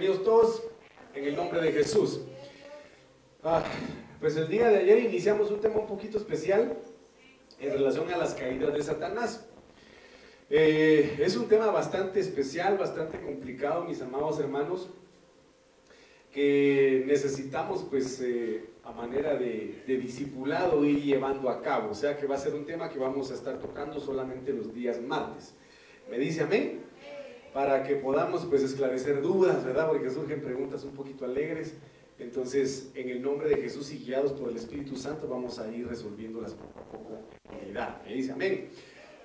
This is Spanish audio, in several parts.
Bienvenidos todos en el nombre de Jesús. Ah, pues el día de ayer iniciamos un tema un poquito especial en relación a las caídas de Satanás. Eh, es un tema bastante especial, bastante complicado, mis amados hermanos, que necesitamos pues eh, a manera de, de discipulado ir llevando a cabo. O sea que va a ser un tema que vamos a estar tocando solamente los días martes. ¿Me dice amén? Para que podamos pues esclarecer dudas, ¿verdad? Porque surgen preguntas un poquito alegres. Entonces, en el nombre de Jesús y guiados por el Espíritu Santo, vamos a ir resolviéndolas poco a poco. Me dice amén.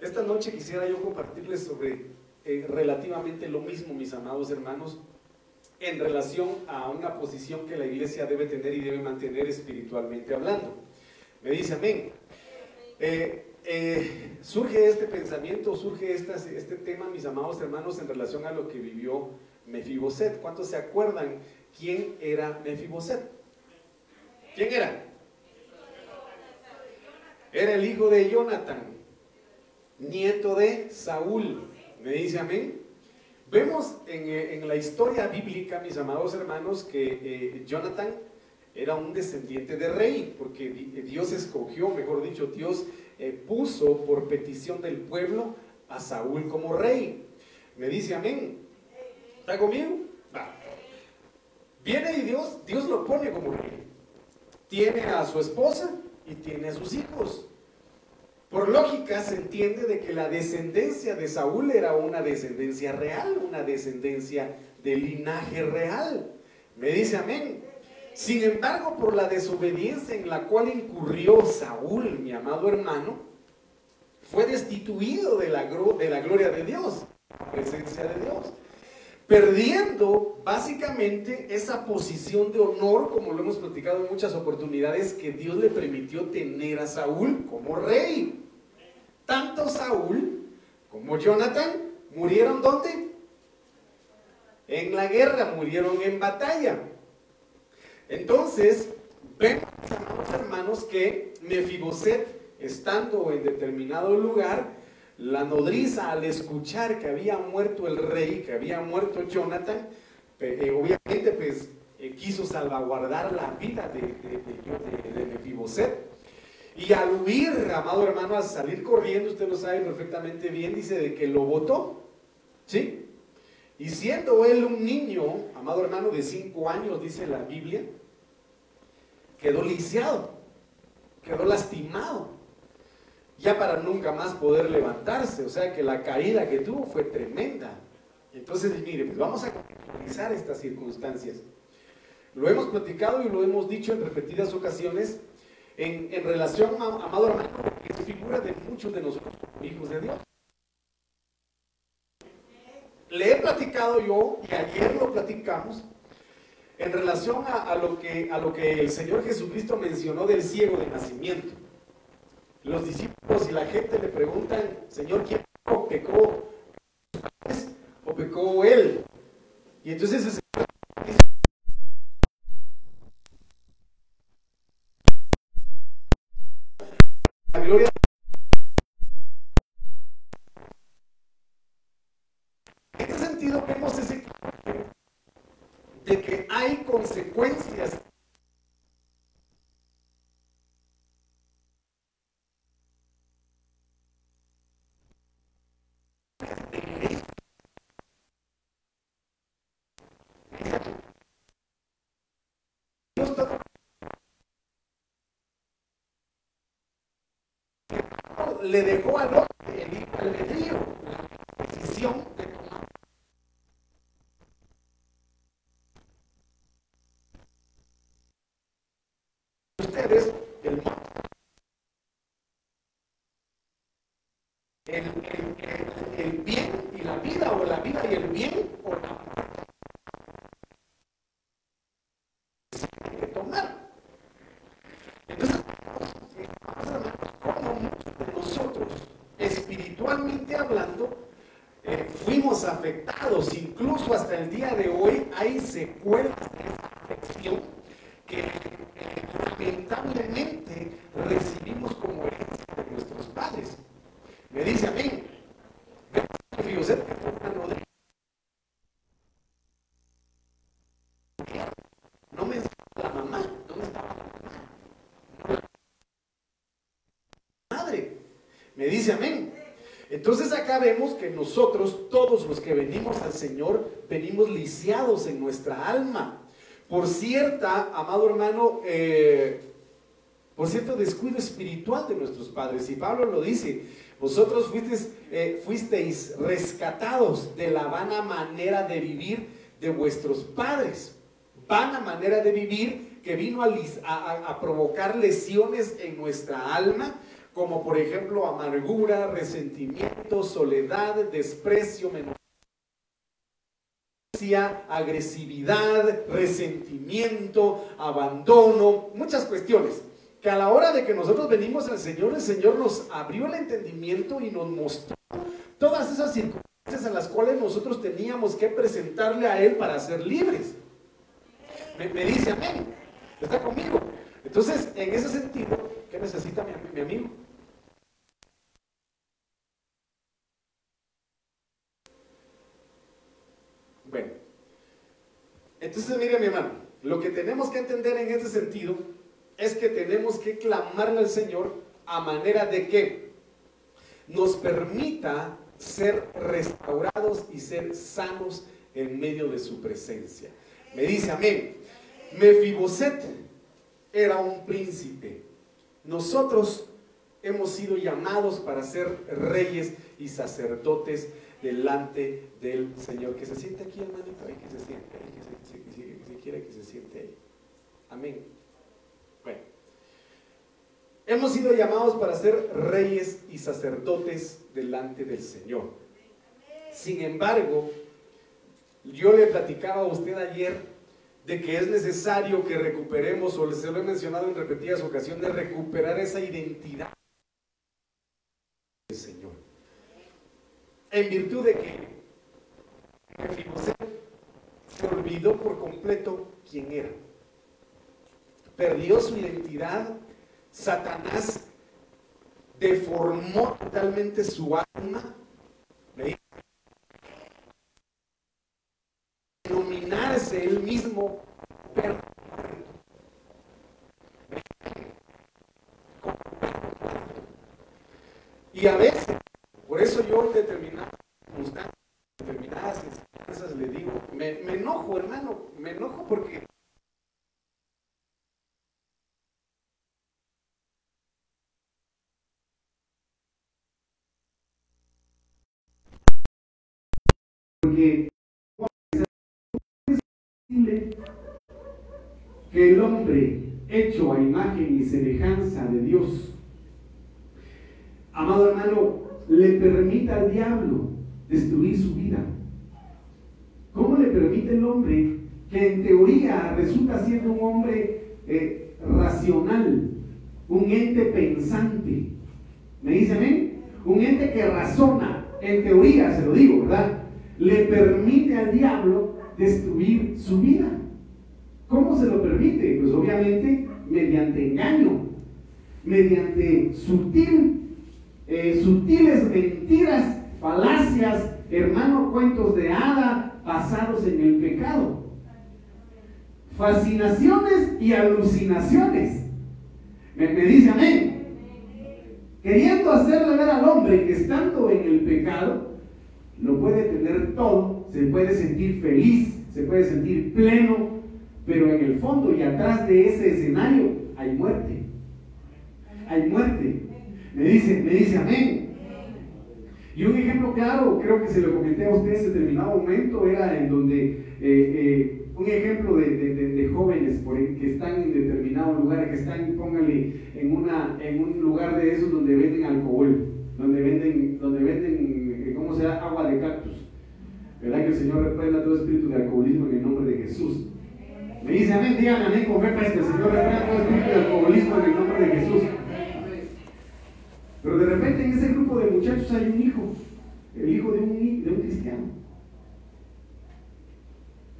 Esta noche quisiera yo compartirles sobre eh, relativamente lo mismo, mis amados hermanos, en relación a una posición que la iglesia debe tener y debe mantener espiritualmente hablando. Me dice amén. Eh, eh, surge este pensamiento, surge este tema, mis amados hermanos, en relación a lo que vivió Mefiboset. ¿Cuántos se acuerdan quién era Mefiboset? ¿Quién era? Era el hijo de Jonathan, nieto de Saúl. ¿Me dice amén? Vemos en, eh, la historia bíblica, mis amados hermanos, que eh, Jonathan era un descendiente de rey, porque Dios escogió, mejor dicho, Dios eh, puso por petición del pueblo a Saúl como rey. Me dice amén. ¿Está conmigo? Va. Viene y Dios, Dios lo pone como rey. Tiene a su esposa y tiene a sus hijos. Por lógica se entiende de que la descendencia de Saúl era una descendencia real, una descendencia de linaje real. Me dice amén. Sin embargo, por la desobediencia en la cual incurrió Saúl, mi amado hermano, fue destituido de la, de la gloria de Dios, la presencia de Dios, perdiendo básicamente esa posición de honor, como lo hemos platicado en muchas oportunidades, que Dios le permitió tener a Saúl como rey. Tanto Saúl como Jonathan murieron ¿dónde? En la guerra, murieron en batalla. Entonces, vemos, hermanos, que Mefiboset, estando en determinado lugar, la nodriza al escuchar que había muerto el rey, que había muerto Jonathan, eh, obviamente pues eh, quiso salvaguardar la vida de, de, Mefiboset. Y al huir, amado hermano, al salir corriendo, usted lo sabe perfectamente bien, dice de que lo votó. ¿Sí? Y siendo él un niño, amado hermano, de cinco años, dice la Biblia, quedó lisiado, quedó lastimado, ya para nunca más poder levantarse. O sea que la caída que tuvo fue tremenda. Entonces, mire, pues vamos a analizar estas circunstancias. Lo hemos platicado y lo hemos dicho en repetidas ocasiones en, relación, a, amado hermano, que es figura de muchos de nosotros hijos de Dios le he platicado yo, y ayer lo platicamos, en relación a, lo que, el Señor Jesucristo mencionó del ciego de nacimiento. Los discípulos y la gente le preguntan, Señor, ¿quién pecó? ¿Pecó o pecó él? Y entonces el Señor dice, la gloria vemos ese de que hay consecuencias. Le dejó al el albedrío, la decisión el, bien y la vida, o la vida y el bien, o la muerte. Hay que tomar. Entonces, como muchos de nosotros, espiritualmente hablando, eh, fuimos afectados, incluso hasta el día de hoy hay secuelas de esa afección que eh, lamentablemente recibimos como herencia de nuestros padres. Me dice a mí, Me amén. Entonces acá vemos que nosotros, todos los que venimos al Señor, venimos lisiados en nuestra alma. Por cierta, amado hermano, eh, por cierto descuido espiritual de nuestros padres. Y Pablo lo dice, vosotros fuisteis, eh, fuisteis rescatados de la vana manera de vivir de vuestros padres. Vana manera de vivir que vino a, provocar lesiones en nuestra alma, como por ejemplo amargura, resentimiento, soledad, desprecio, agresividad, resentimiento, abandono, muchas cuestiones. Que a la hora de que nosotros venimos al Señor, el Señor nos abrió el entendimiento y nos mostró todas esas circunstancias en las cuales nosotros teníamos que presentarle a Él para ser libres. Me dice amén está conmigo. Entonces, en ese sentido, ¿qué necesita mi, amigo? Bueno, entonces mire mi hermano, lo que tenemos que entender en este sentido es que tenemos que clamarle al Señor a manera de que nos permita ser restaurados y ser sanos en medio de su presencia. Me dice amén. Mefiboset era un príncipe. Nosotros hemos sido llamados para ser reyes y sacerdotes delante del Señor. Que se siente aquí, hermanito, que se siente, que se, quiere que se siente ahí. Amén. Bueno, hemos sido llamados para ser reyes y sacerdotes delante del Señor. Sin embargo, yo le platicaba a usted ayer de que es necesario que recuperemos, o se lo he mencionado en repetidas ocasiones, recuperar esa identidad del Señor. En virtud de que se olvidó por completo quién era. Perdió su identidad. Satanás deformó totalmente su alma. denominarse él mismo Y a veces, por eso yo en determinadas determinadas enseñanzas le digo, me, me enojo hermano, me enojo porque porque que el hombre hecho a imagen y semejanza de Dios, amado hermano, le permita al diablo destruir su vida. ¿Cómo le permite el hombre que en teoría resulta siendo un hombre eh, racional, un ente pensante? ¿Me dice amén? Un ente que razona, en teoría se lo digo, ¿verdad? Le permite al diablo destruir su vida. ¿Cómo se lo permite? Pues obviamente mediante engaño, mediante sutil, eh, sutiles mentiras, falacias, hermanos cuentos de hada basados en el pecado. Fascinaciones y alucinaciones. Me, me dice amén. Queriendo hacerle ver al hombre que estando en el pecado, lo puede tener todo, se puede sentir feliz, se puede sentir pleno, pero en el fondo y atrás de ese escenario hay muerte. Hay muerte. Me dice, me dice amén. Y un ejemplo claro, creo que se lo comenté a ustedes en determinado momento, era en donde eh, eh, un ejemplo de, jóvenes que están en determinado lugar, que están, pónganle, en, una, en un lugar de esos donde venden alcohol, donde venden, donde venden eh, ¿cómo se llama? Agua de cactus. ¿Verdad que el Señor reprenda todo espíritu de alcoholismo en el nombre de Jesús? Me dice amén, díganme amén con fe para que el Señor reprenda todo espíritu de alcoholismo en el nombre de Jesús. Pero de repente en ese hay un hijo, el hijo de un, de un cristiano.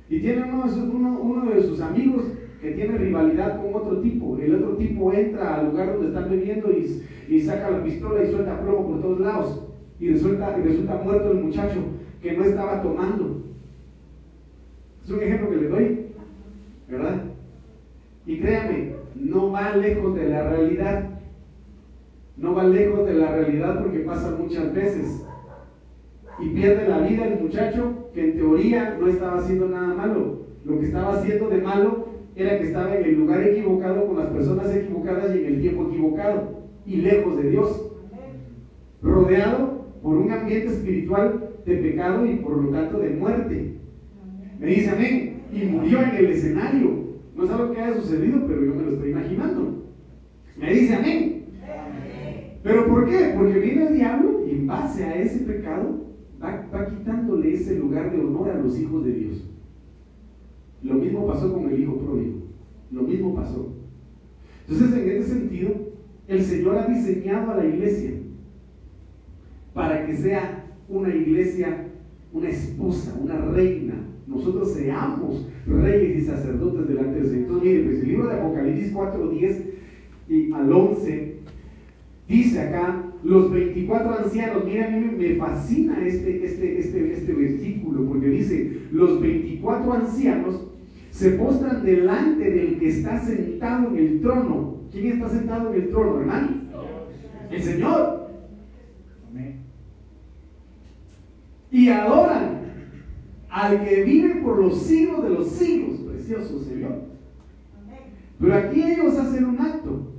Y tiene uno uno, de sus amigos que tiene rivalidad con otro tipo. El otro tipo entra al lugar donde están bebiendo y, y saca la pistola y suelta plomo por todos lados. Y resulta, y resulta muerto el muchacho que no estaba tomando. Es un ejemplo que le doy. ¿verdad? Y créame, no va lejos de la realidad. No va lejos de la realidad porque pasa muchas veces. Y pierde la vida el muchacho que en teoría no estaba haciendo nada malo. Lo que estaba haciendo de malo era que estaba en el lugar equivocado, con las personas equivocadas y en el tiempo equivocado. Y lejos de Dios. Rodeado por un ambiente espiritual de pecado y por lo tanto de muerte. Me dice amén. Y murió en el escenario. No sabe lo que haya sucedido, pero yo me lo estoy imaginando. Me dice amén. ¿Pero por qué? Porque viene el diablo y en base a ese pecado va, quitándole ese lugar de honor a los hijos de Dios. Lo mismo pasó con el hijo pródigo. Lo mismo pasó. Entonces, en ese sentido, el Señor ha diseñado a la iglesia para que sea una iglesia, una esposa, una reina. Nosotros seamos reyes y sacerdotes delante del Señor. Entonces, mire, pues el libro de Apocalipsis 4, 10 y al 11 Dice acá, los 24 ancianos, mira, a mí me fascina este, este, este, este versículo, porque dice, los 24 ancianos se postran delante del que está sentado en el trono. ¿Quién está sentado en el trono, hermano? El Señor. Y adoran al que vive por los siglos de los siglos, precioso Señor. Pero aquí ellos hacen un acto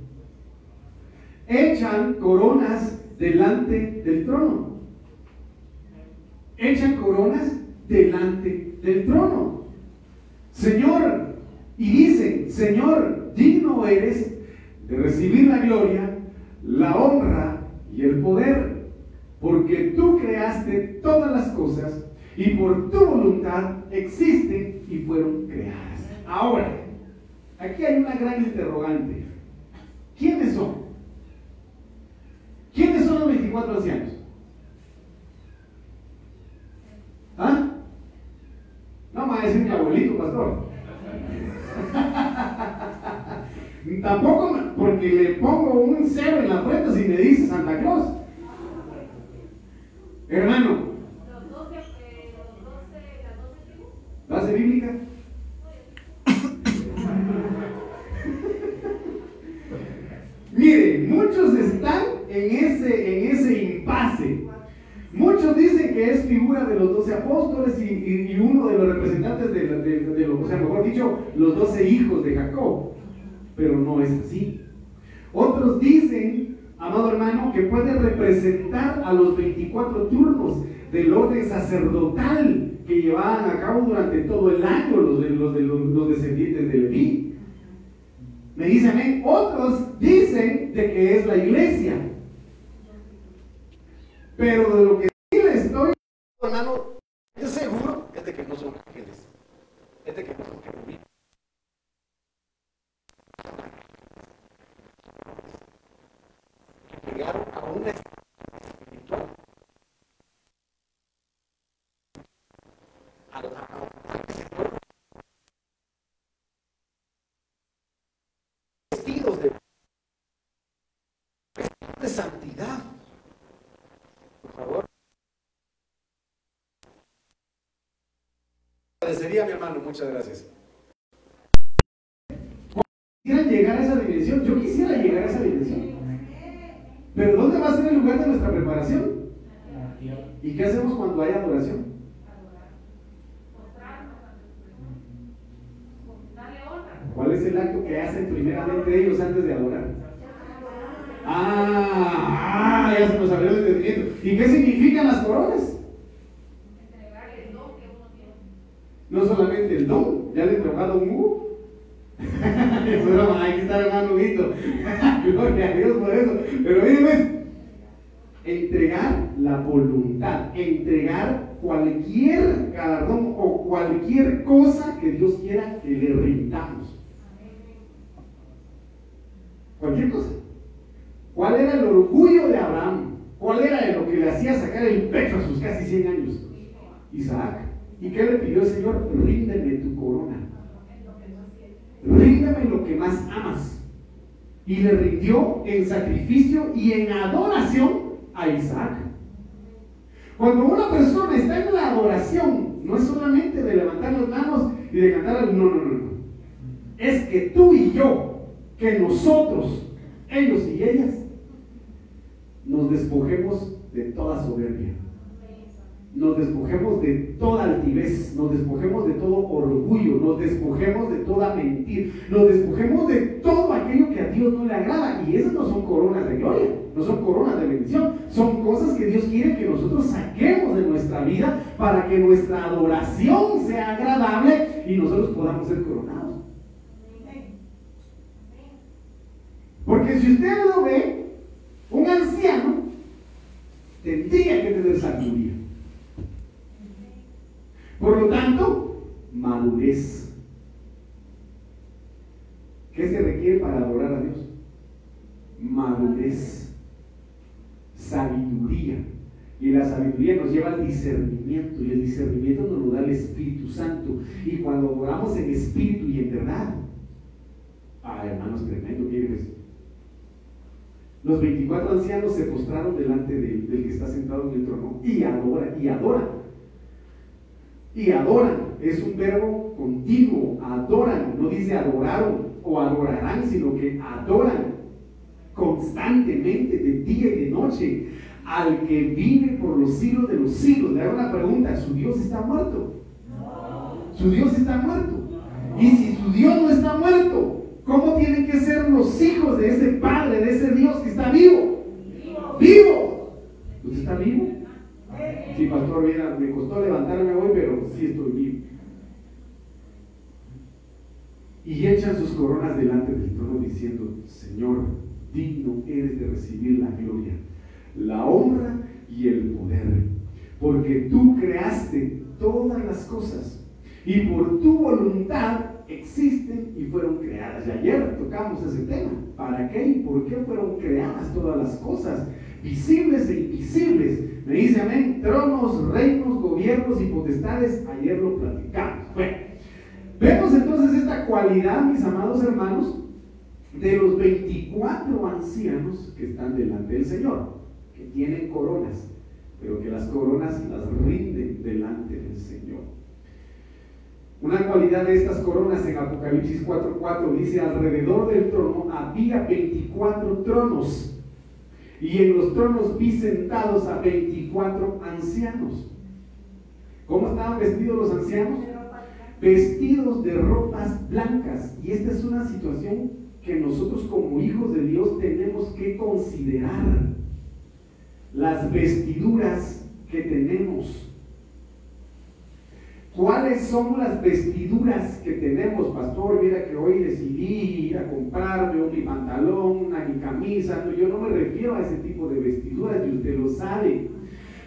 echan coronas delante del trono. Echan coronas delante del trono. Señor, y dicen, Señor, digno eres de recibir la gloria, la honra y el poder, porque tú creaste todas las cosas y por tu voluntad existen y fueron creadas. Ahora, aquí hay una gran interrogante. ¿Quiénes son? ¿Quiénes son los 24 ancianos? ¿Ah? No me va a decir mi abuelito, pastor. Tampoco porque le pongo un cero en la frente si me dice Santa Claus. Hermano. Los 12, eh, los 12, las 12 tribus. ¿Base bíblica? Mire, muchos están en ese, en ese impasse. Muchos dicen que es figura de los doce apóstoles y, uno de los representantes de, de, o sea, mejor dicho, los doce hijos de Jacob. Pero no es así. Otros dicen, amado hermano, que puede representar a los 24 turnos del orden sacerdotal que llevaban a cabo durante todo el año los, los, los, los descendientes de Leví. Me dicen, otros dicen de que es la iglesia. Pero de lo que sí le estoy, hermano, es seguro es de que no son ángeles. Es de que no son querubines. Llegaron a una espiritual. A, a, a, vestidos de, de santidad. Agradecería mi hermano, muchas gracias. Quisieran llegar a esa dimensión, yo quisiera llegar a esa dimensión. Pero ¿dónde va a ser el lugar de nuestra preparación? ¿Y qué hacemos cuando hay adoración? ¿Cuál es el acto que hacen primeramente ellos antes de adorar? Ah, ah ya se nos abrió el entendimiento. ¿Y qué significan las coronas? No solamente el don, ya le he tocado un Hugo. eso hay que estar hermano Vito. Gloria a Dios por eso. Pero miren, entregar la voluntad, entregar cualquier galardón o cualquier cosa que Dios quiera que le rindamos. Cualquier cosa. ¿Cuál era el orgullo de Abraham? ¿Cuál era lo que le hacía sacar el pecho a sus casi 100 años? Isaac. ¿Y qué le pidió el Señor? Ríndeme tu corona. Ríndeme lo que más amas. Y le rindió en sacrificio y en adoración a Isaac. Cuando una persona está en la adoración, no es solamente de levantar las manos y de cantar, no, no, no, no. Es que tú y yo, que nosotros, ellos y ellas, nos despojemos de toda soberbia nos despojemos de toda altivez, nos despojemos de todo orgullo, nos despojemos de toda mentira, nos despojemos de todo aquello que a Dios no le agrada. Y esas no son coronas de gloria, no son coronas de bendición, son cosas que Dios quiere que nosotros saquemos de nuestra vida para que nuestra adoración sea agradable y nosotros podamos ser coronados. Porque si usted lo ve, un anciano tendría que tener sabiduría. Por lo tanto, madurez. ¿Qué se requiere para adorar a Dios? Madurez, sabiduría. Y la sabiduría nos lleva al discernimiento y el discernimiento nos lo da el Espíritu Santo. Y cuando adoramos en espíritu y en verdad, ah, hermanos, tremendo, miren Los 24 ancianos se postraron delante del que está sentado en el trono y adoran, y adoran y adoran. Es un verbo continuo, adoran, no dice adoraron o adorarán, sino que adoran constantemente, de día y de noche, al que vive por los siglos de los siglos. Le hago una pregunta, ¿su Dios está muerto? Su Dios está muerto. Y si su Dios no está muerto, ¿cómo tienen que ser los hijos de ese Padre, de ese Dios que está vivo? Vivo. ¿Usted está vivo? Sí, pastor, mira, me costó levantarme hoy, pero sí estoy vivo. Y echan sus coronas delante del trono diciendo, Señor, digno eres de recibir la gloria, la honra y el poder, porque tú creaste todas las cosas y por tu voluntad existen y fueron creadas. Y ayer tocamos ese tema. ¿Para qué y por qué fueron creadas todas las cosas? Visibles e invisibles. Me dice amén. Tronos, reinos, gobiernos y potestades. Ayer lo platicamos. Bueno, vemos entonces esta cualidad, mis amados hermanos, de los 24 ancianos que están delante del Señor, que tienen coronas, pero que las coronas las rinden delante del Señor. Una cualidad de estas coronas en Apocalipsis 4:4 dice, alrededor del trono había 24 tronos y en los tronos vi sentados a 24 ancianos. ¿Cómo estaban vestidos los ancianos? Vestidos de ropas blancas. Y esta es una situación que nosotros como hijos de Dios tenemos que considerar. Las vestiduras que tenemos ¿Cuáles son las vestiduras que tenemos, pastor? Mira que hoy decidí ir a comprarme mi pantalón, una mi camisa. yo no me refiero a ese tipo de vestiduras, y usted lo sabe.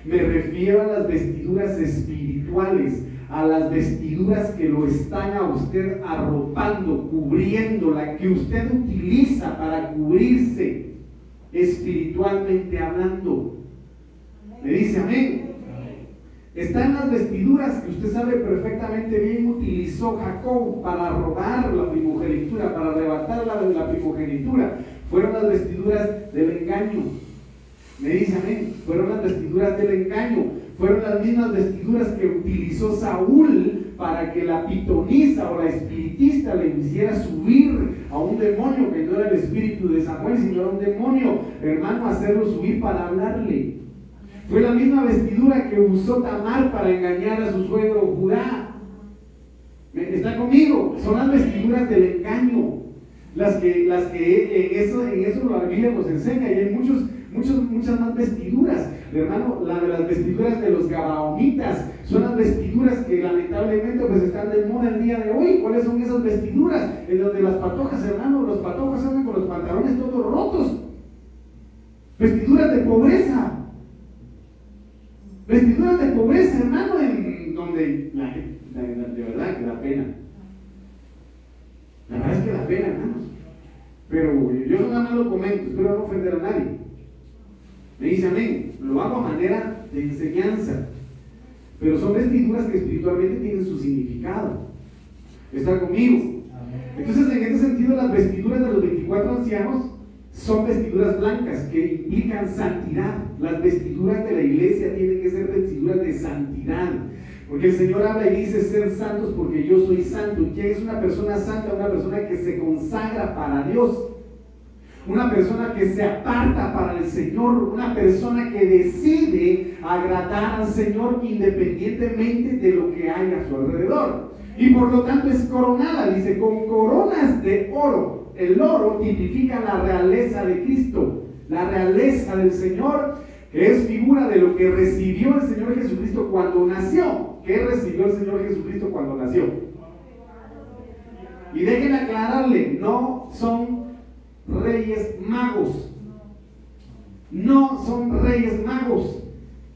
Me refiero a las vestiduras espirituales, a las vestiduras que lo están a usted arropando, cubriendo, la que usted utiliza para cubrirse espiritualmente hablando. Me dice amén. Están las vestiduras que usted sabe perfectamente bien utilizó Jacob para robar la primogenitura, para arrebatar la, la primogenitura. Fueron las vestiduras del engaño. Me dice amén. Fueron las vestiduras del engaño. Fueron las mismas vestiduras que utilizó Saúl para que la pitonisa o la espiritista le hiciera subir a un demonio que no era el espíritu de Samuel, sino era un demonio, hermano, hacerlo subir para hablarle. Fue la misma vestidura que usó Tamar para engañar a su suegro Judá. ¿Está conmigo? Son las vestiduras del engaño. Las que, las que en eso, en eso la Biblia nos enseña y hay muchos, muchos, muchas más vestiduras. Hermano, la de las vestiduras de los gabaonitas son las vestiduras que lamentablemente pues están de moda el día de hoy. ¿Cuáles son esas vestiduras? En donde las patojas, hermano, los patojos andan con los pantalones todos rotos. Vestiduras de pobreza. Vestiduras de pobreza, hermano, en donde la, de verdad que da pena. La verdad es que da pena, hermanos. Pero yo nada más lo comento, espero no ofender a nadie. Me dice amén. Lo hago a manera de enseñanza. Pero son vestiduras que espiritualmente tienen su significado. ¿Está conmigo? Entonces, en este sentido, las vestiduras de los 24 ancianos son vestiduras blancas que implican santidad. Las vestiduras de la iglesia tienen que ser vestiduras de santidad. Porque el Señor habla y dice ser santos porque yo soy santo. ¿Y es una persona santa? Una persona que se consagra para Dios. una persona que se aparta para el Señor, una persona que decide agradar al Señor independientemente de lo que hay a su alrededor. Y por lo tanto es coronada, dice, con coronas de oro. El oro tipifica la realeza de Cristo, la realeza del Señor, que es figura de lo que recibió el Señor Jesucristo cuando nació. ¿Qué recibió el Señor Jesucristo cuando nació? Y déjenme aclararle, no son reyes magos. No son reyes magos.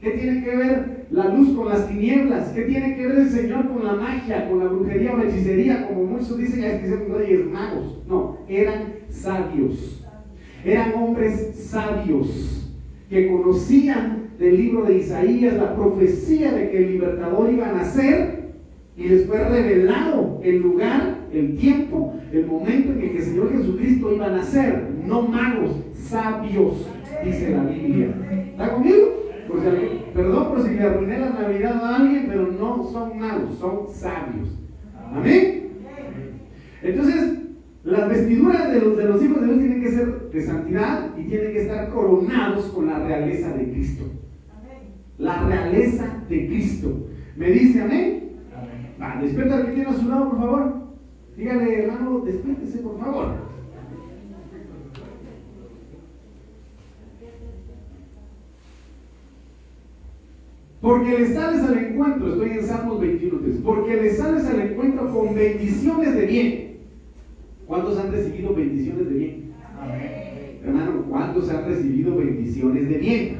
¿Qué tiene que ver la luz con las tinieblas? ¿Qué tiene que ver el Señor con la magia, con la brujería o la hechicería? Como muchos dicen que son reyes magos. No, eran sabios. Eran hombres sabios que conocían del libro de Isaías la profecía de que el libertador iba a nacer y les fue revelado el lugar, el tiempo, el momento en que el Señor Jesucristo iba a nacer. No magos, sabios, dice la Biblia. ¿Está conmigo? perdón por si le arruiné la Navidad a alguien, pero no son magos, son sabios. Amén. Entonces, las vestiduras de los, de los hijos de Dios tienen que ser de santidad y tienen que estar coronados con la realeza de Cristo. La realeza de Cristo. ¿Me dice amén? Va, despierta al que tiene a su lado, por favor. Dígale, hermano, despiértese, por favor. Porque le sales al encuentro, estoy en Salmos 21, porque le sales al encuentro con bendiciones de bien. ¿Cuántos han recibido bendiciones de bien? Amén. Hermano, ¿cuántos han recibido bendiciones de bien?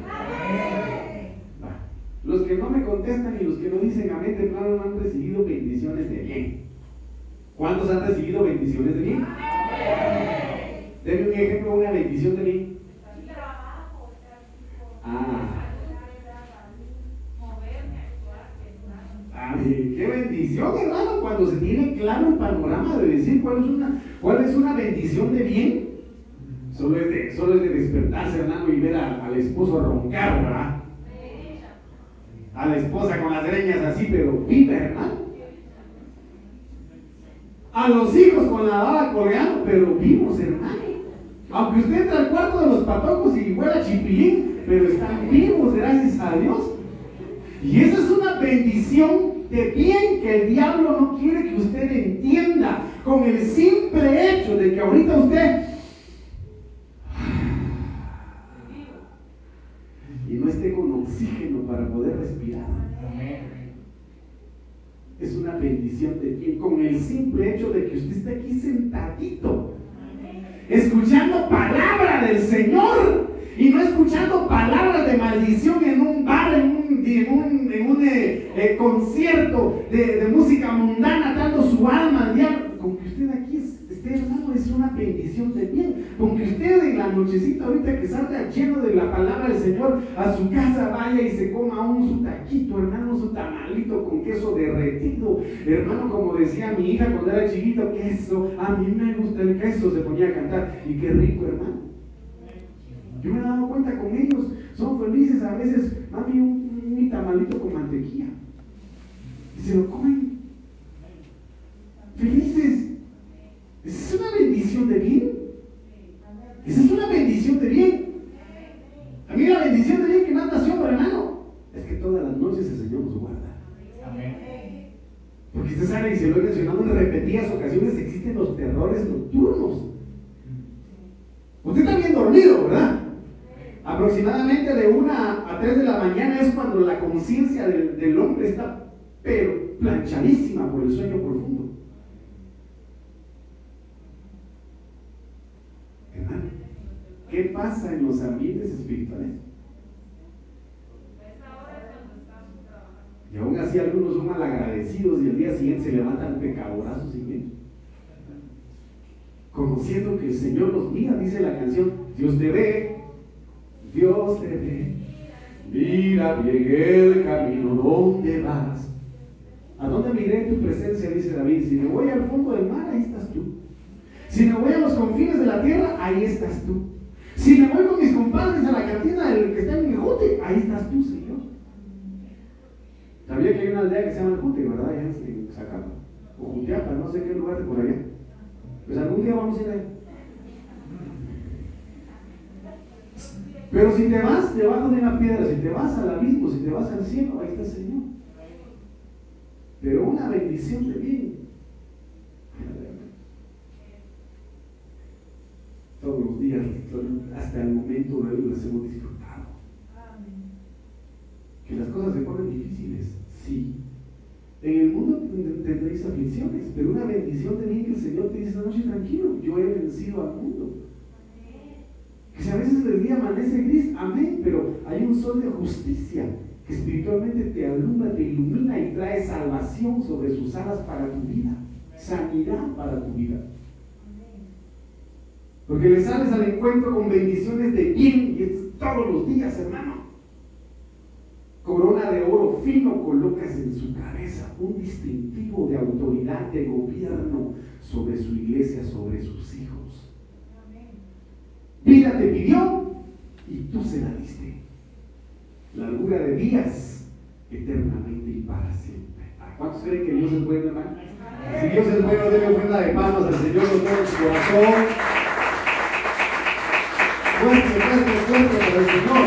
Los que no me contestan y los que no dicen amén, hermano, no han recibido bendiciones de bien. ¿Cuántos han recibido bendiciones de bien? Denme un ejemplo de una bendición de bien. Ah. Qué bendición, hermano, cuando se tiene claro el panorama de decir cuál es una, cuál es una bendición de bien. Solo es de, solo es de despertarse, hermano, y ver al esposo roncar, ¿verdad? A la esposa con las greñas así, pero viva, hermano. A los hijos con la baba colgando, pero vivos, hermano. Aunque usted entra al cuarto de los patojos y huela chipilín, pero están vivos, gracias a Dios. Y esa es una bendición de bien que el diablo no quiere que usted entienda con el simple hecho de que ahorita usted y no esté con oxígeno para poder respirar. Es una bendición de bien con el simple hecho de que usted esté aquí sentadito, escuchando palabra del Señor y no escuchando palabras de maldición en un bar, en un, en un, eh, eh, concierto de, música mundana, dando su alma al diablo. Con que usted aquí esté hermano es una bendición de bien. Con que usted en la nochecita ahorita que salga lleno de la palabra del Señor, a su casa vaya y se coma un su taquito, hermano, su tamalito con queso derretido. Hermano, como decía mi hija cuando era chiquito, queso, a mí me gusta el queso, se ponía a cantar. Y qué rico, hermano. Yo me he dado cuenta con ellos, son felices a veces, mami, un, un tamalito con mantequilla. Y se lo comen. Felices. Esa es una bendición de bien. Esa es una bendición de bien. A mí la bendición de bien que más nació, hermano, es que todas las noches el Señor nos guarda. Amén. Porque usted sabe, y se lo he mencionado en repetidas ocasiones, existen los terrores nocturnos. Usted está bien dormido, ¿verdad? Aproximadamente de una a tres de la mañana es cuando la conciencia del, hombre está, pero planchadísima por el sueño profundo. Hermano, ¿qué pasa en los ambientes espirituales? Y aún así algunos son malagradecidos y el día siguiente se levantan pecadorazos sin Conociendo que el Señor los mira, dice la canción, Dios te ve, Dios te ve. Mira bien el camino donde vas. ¿A dónde miré tu presencia? Dice David. Si me voy al fondo del mar, ahí estás tú. Si me voy a los confines de la tierra, ahí estás tú. Si me voy con mis compadres a la cantina del que está en mi jute, ahí estás tú, Señor. Sabía que hay una aldea que se llama el Jute, ¿verdad? Allá en Zacapa. O Jutiapa, no sé qué lugar de por allá. Pues algún día vamos a ir ahí. Pero si te vas debajo de una piedra, si te vas al abismo, si te vas al cielo, ahí está el Señor. Pero una bendición de bien. Todos los días, hasta el momento de hoy, las hemos disfrutado. Que las cosas se ponen difíciles, sí. En el mundo tendréis aflicciones, pero una bendición de bien que el Señor te dice esta noche, tranquilo, yo he vencido al mundo. Que si a veces el día amanece gris, amén, pero hay un sol de justicia que espiritualmente te alumbra, te ilumina y trae salvación sobre sus alas para tu vida, sanidad para tu vida. Porque le sales al encuentro con bendiciones de bien y todos los días, hermano. Corona de oro fino colocas en su cabeza, un distintivo de autoridad de gobierno sobre su iglesia, sobre sus hijos. Vida te pidió y tú se la diste. Largura de días eternamente y para siempre. ¿A cuántos creen que Dios es bueno, hermano? Si Dios es bueno, denle ofrenda de palmas al Señor con todo su corazón. Fuerte, fuerte, fuerte para el Señor.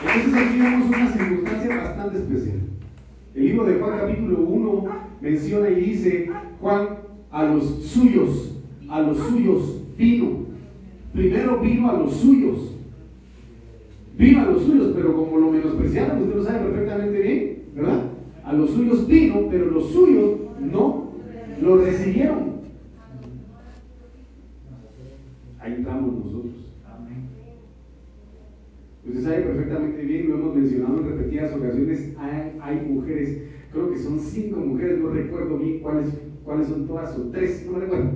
Entonces aquí vemos una circunstancia bastante especial. El libro de Juan capítulo 1 menciona y dice, Juan a los suyos, a los suyos vino. Primero vino a los suyos. Vino a los suyos, pero como lo menospreciaron, usted lo sabe perfectamente bien, ¿verdad? A los suyos vino, pero los suyos no lo recibieron. Ahí estamos nosotros. Usted sabe perfectamente bien, lo hemos mencionado en repetidas ocasiones, hay, mujeres, creo que son cinco mujeres, no recuerdo bien cuáles, cuáles son todas, o tres, no me recuerdo,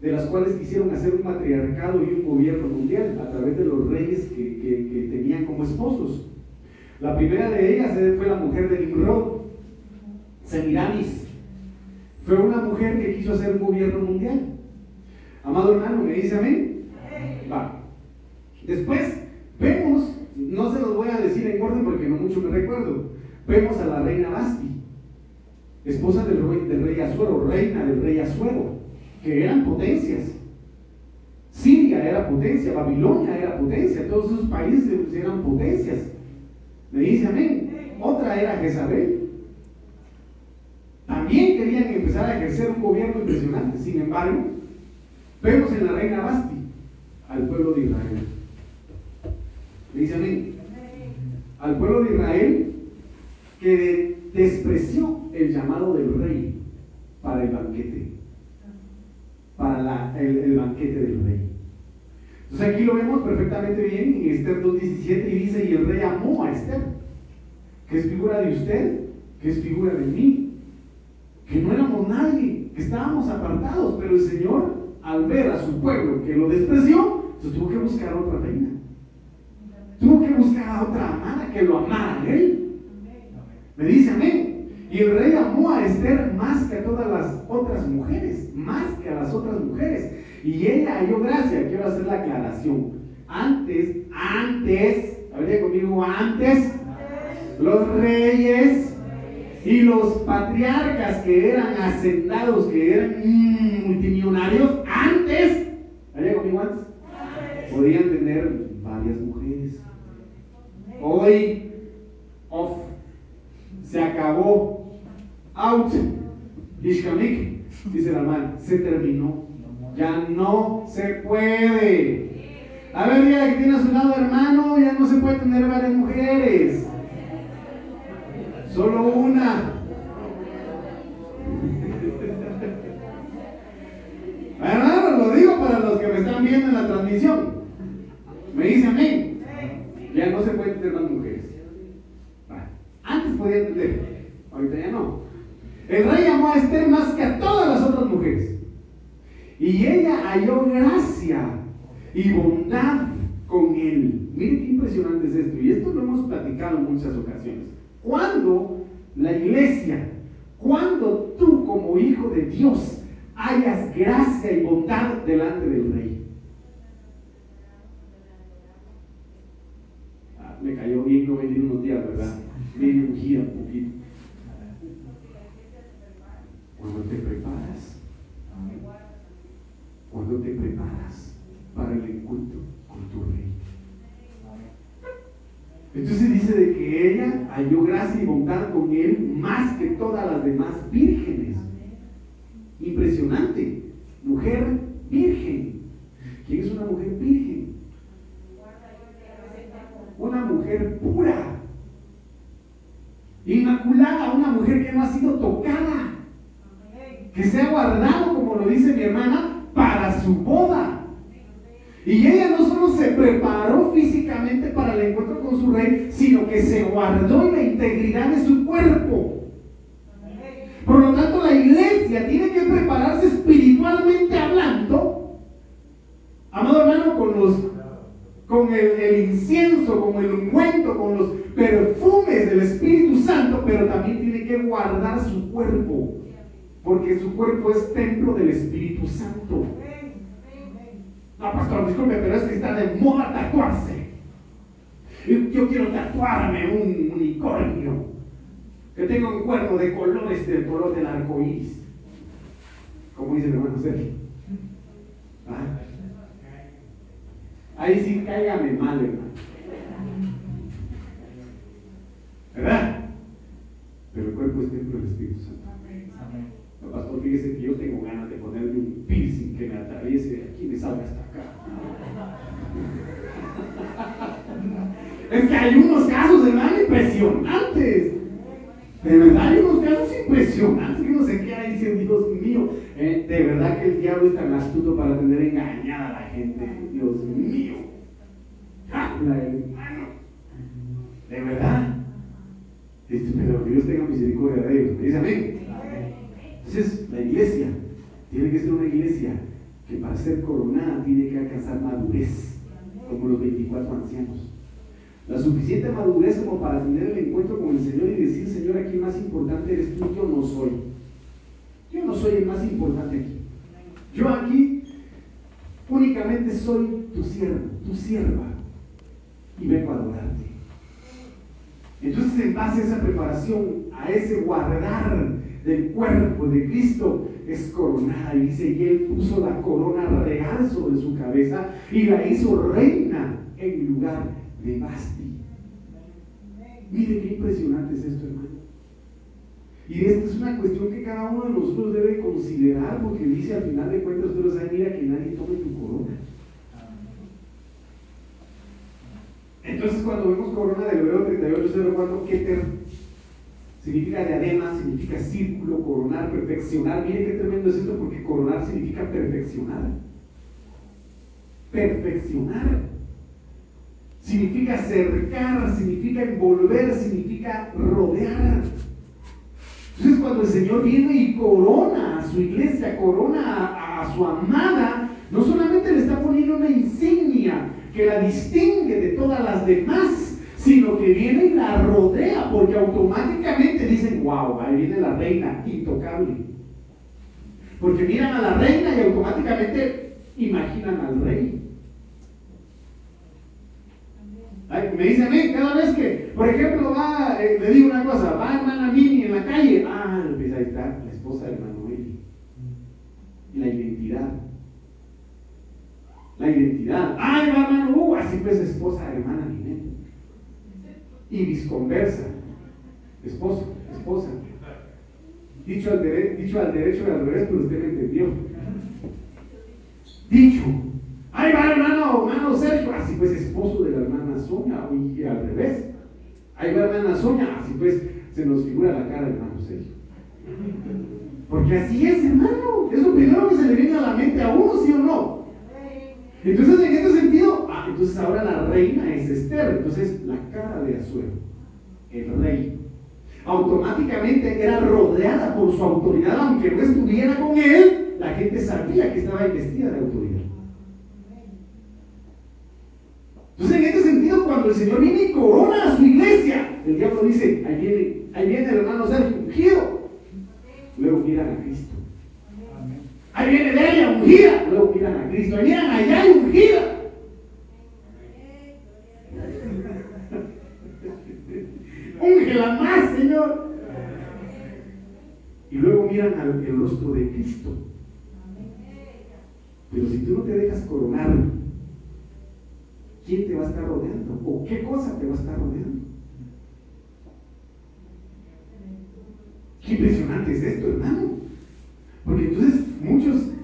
de las cuales quisieron hacer un matriarcado y un gobierno mundial a través de los reyes que, que, tenían como esposos. La primera de ellas fue la mujer de Nimrod, Semiramis. Fue una mujer que quiso hacer un gobierno mundial. Amado hermano, ¿me dice amén? Va. Después vemos, no se los voy a decir en orden porque no mucho me recuerdo, vemos a la reina Basti, esposa del rey, del rey Azuero, reina del rey Azuero, que eran potencias. Siria era potencia, Babilonia era potencia, todos esos países eran potencias. Me dice amén. Otra era Jezabel. También querían empezar a ejercer un gobierno impresionante. Sin embargo, Vemos en la reina Basti al pueblo de Israel. dice amén. Al pueblo de Israel que despreció el llamado del rey para el banquete. Para el, banquete del rey. Entonces aquí lo vemos perfectamente bien en Esther 2.17 y dice, y el rey amó a Esther, que es figura de usted, que es figura de mí, que no éramos nadie, que estábamos apartados, pero el Señor al ver a su pueblo que lo despreció, entonces tuvo que buscar a otra reina. Tuvo que buscar a otra amada que lo amara a él. Me dice amén. Y el rey amó a Esther más que a todas las otras mujeres, más que a las otras mujeres. Y ella halló gracia. Quiero hacer la aclaración. Antes, antes, habría conmigo antes, los reyes y los patriarcas que eran hacendados, que eran multimillonarios, antes, ¿había conmigo antes? Podían tener varias mujeres. Hoy, off, se acabó, out, Ishkamik, dice la hermana, se terminó. Ya no se puede. A ver, ya que tiene a su lado hermano, ya no se puede tener varias mujeres. Solo una. Hermano, lo digo para los que me están viendo en la transmisión. Me dice amén. Ya no se puede tener más mujeres. Antes podía tener, ahorita ya no. El rey amó a Esther más que a todas las otras mujeres. Y ella halló gracia y bondad con él. Miren qué impresionante es esto. Y esto lo hemos platicado en muchas ocasiones. Cuando la iglesia, cuando tú como hijo de Dios hayas gracia y bondad delante del rey. Ah, me cayó bien no venir unos días, ¿verdad? Bien ungida Cuando te preparas, cuando te preparas para el encuentro con tu rey. Entonces dice de que ella halló gracia y bondad con él más que todas las demás vírgenes. Impresionante. Mujer virgen. ¿Quién es una mujer virgen? Una mujer pura. Inmaculada, una mujer que no ha sido tocada. Que se ha guardado, como lo dice mi hermana, para su boda. Y ella no solo se preparó físicamente para el encuentro con su rey, sino que se guardó en la integridad de su cuerpo. Por lo tanto, la iglesia tiene que prepararse espiritualmente hablando, amado hermano, con los con el, incienso, con el ungüento, con los perfumes del Espíritu Santo, pero también tiene que guardar su cuerpo, porque su cuerpo es templo del Espíritu Santo. No, pastor, disculpe, pero es que está de moda tatuarse. Yo quiero tatuarme un unicornio. Que tenga un cuerno de colores del color del arco iris. Como dice mi hermano Sergio. ¿Ah? Ahí sí cáigame mal, hermano. ¿Verdad? Pero el cuerpo es templo del Espíritu Santo. No, pastor, fíjese que yo tengo ganas de ponerme un piercing que me atraviese aquí y me salga hasta acá. Es que hay unos casos, hermano, impresionantes. De verdad hay unos casos impresionantes que uno se queda diciendo, Dios mío, eh, de verdad que el diablo es tan astuto para tener engañada a la gente. Dios mío. De verdad. Pero que Dios tenga misericordia de ellos. dice amén? Entonces, la iglesia tiene que ser una iglesia que para ser coronada tiene que alcanzar madurez, como los 24 ancianos. La suficiente madurez como para tener el encuentro con el Señor y decir, Señor, aquí más importante eres tú, yo no soy. Yo no soy el más importante aquí. Yo aquí únicamente soy tu siervo, tu sierva, y vengo a adorarte. Entonces, en base a esa preparación, a ese guardar del cuerpo de Cristo, es coronada. Y dice, y él puso la corona real sobre su cabeza y la hizo reina en lugar de Basti. Mire qué impresionante es esto, hermano. Y esta es una cuestión que cada uno de nosotros debe considerar, porque dice al final de cuentas, usted lo sabe, mira que nadie tome tu corona. Entonces, cuando vemos corona del hebreo 3804, Keter significa diadema, significa círculo, coronar, perfeccionar. Mire qué tremendo es esto, porque coronar significa perfeccionar. Perfeccionar. Significa cercar, significa envolver, significa rodear. Entonces cuando el Señor viene y corona a su iglesia, corona a su amada, no solamente le está poniendo una insignia que la distingue de todas las demás, sino que viene y la rodea, porque automáticamente dicen, wow, ahí viene la reina, intocable. Porque miran a la reina y automáticamente imaginan al rey. me dice a mí, cada vez que, por ejemplo, va, eh, le digo una cosa, va hermana Mini en la calle, ah, pues ahí está, la esposa de Manuel. La identidad. La identidad. Ay, hermano, uh, así pues esposa de hermana Ninette y visconversa. Esposo, esposa. Dicho al, dicho al derecho y al revés, pero usted me entendió. Dicho. Ay, va hermano, hermano Sergio, así pues esposo de la hermana Sonia, y al revés. Ahí va hermana Sonia, así pues se nos figura la cara hermano Sergio. Porque así es, hermano. Es lo primero que se le viene a la mente a uno, ¿sí o no? Entonces, en este sentido, ah, entonces ahora la reina es Esther, entonces la cara de Azuero, el rey, automáticamente era rodeada por su autoridad, aunque no estuviera con él, la gente sabía que estaba investida de autoridad. Entonces, en este sentido, cuando el Señor viene y corona a su iglesia, el diablo dice, ahí viene, ahí viene el hermano Sergio ungido. Luego miran a Cristo. Ahí viene ella ungida, luego miran a Cristo. Ahí miran allá y ungida. Úngela más, Señor. Y luego miran al rostro de Cristo. Pero si tú no te dejas coronar, ¿quién te va a estar rodeando? ¿O qué cosa te va a estar rodeando? Qué impresionante es esto, hermano. Porque entonces